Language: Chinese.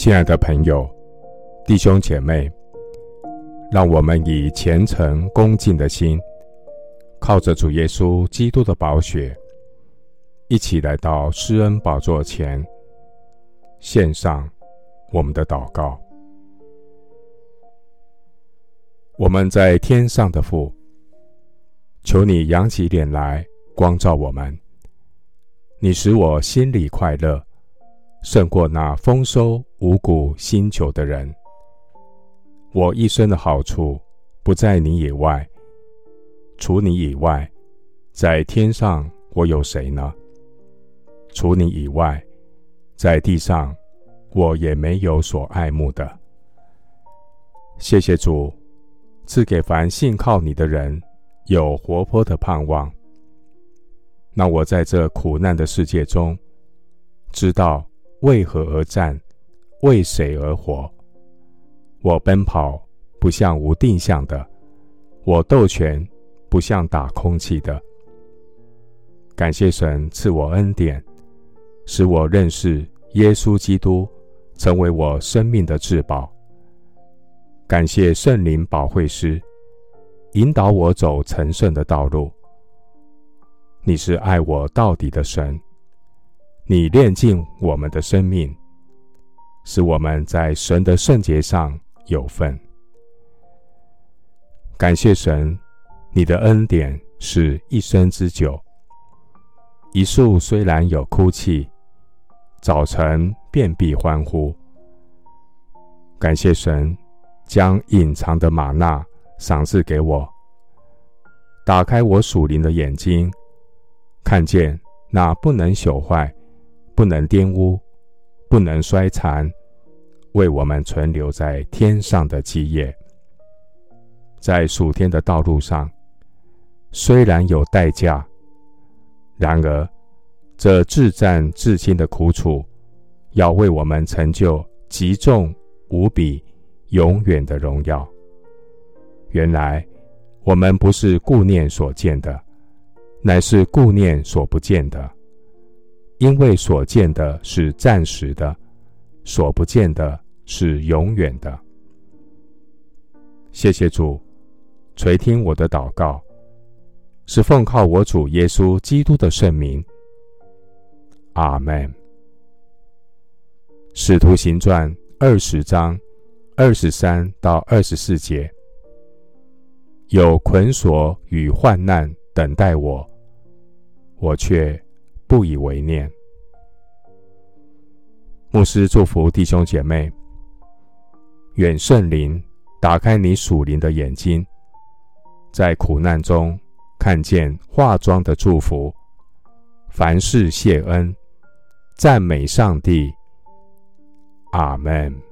亲爱的朋友、弟兄姐妹，让我们以虔诚恭敬的心，靠着主耶稣基督的宝血，一起来到施恩宝座前，献上我们的祷告。我们在天上的父，求你扬起脸来光照我们，你使我心里快乐。胜过那丰收五谷新酒的人。我一生的好处不在你以外，除你以外，在天上我有谁呢？除你以外，在地上我也没有所爱慕的。谢谢主赐给凡信靠你的人有活泼的盼望。那我在这苦难的世界中，知道。为何而战？为谁而活？我奔跑不像无定向的，我斗拳不像打空气的。感谢神赐我恩典，使我认识耶稣基督，成为我生命的至宝。感谢圣灵保惠师，引导我走成圣的道路。你是爱我到底的神。你炼净我们的生命，使我们在神的圣洁上有份。感谢神，你的恩典是一生之久。一树虽然有枯气，早晨便必欢呼。感谢神，将隐藏的吗哪赏赐给我，打开我属灵的眼睛，看见那不能朽坏。不能玷污，不能衰残，为我们存留在天上的基业，在属天的道路上，虽然有代价，然而这至战至轻的苦楚，要为我们成就极重无比、永远的荣耀。原来我们不是顾念所见的，乃是顾念所不见的。因为所见的是暂时的，所不见的是永远的。谢谢主垂听我的祷告，是奉靠我主耶稣基督的圣名。阿门。使徒行传二十章二十三到二十四节，有捆锁与患难等待我，我却。不以为念。牧师祝福弟兄姐妹，远圣灵打开你属灵的眼睛，在苦难中看见化妆的祝福，凡事谢恩，赞美上帝。阿门。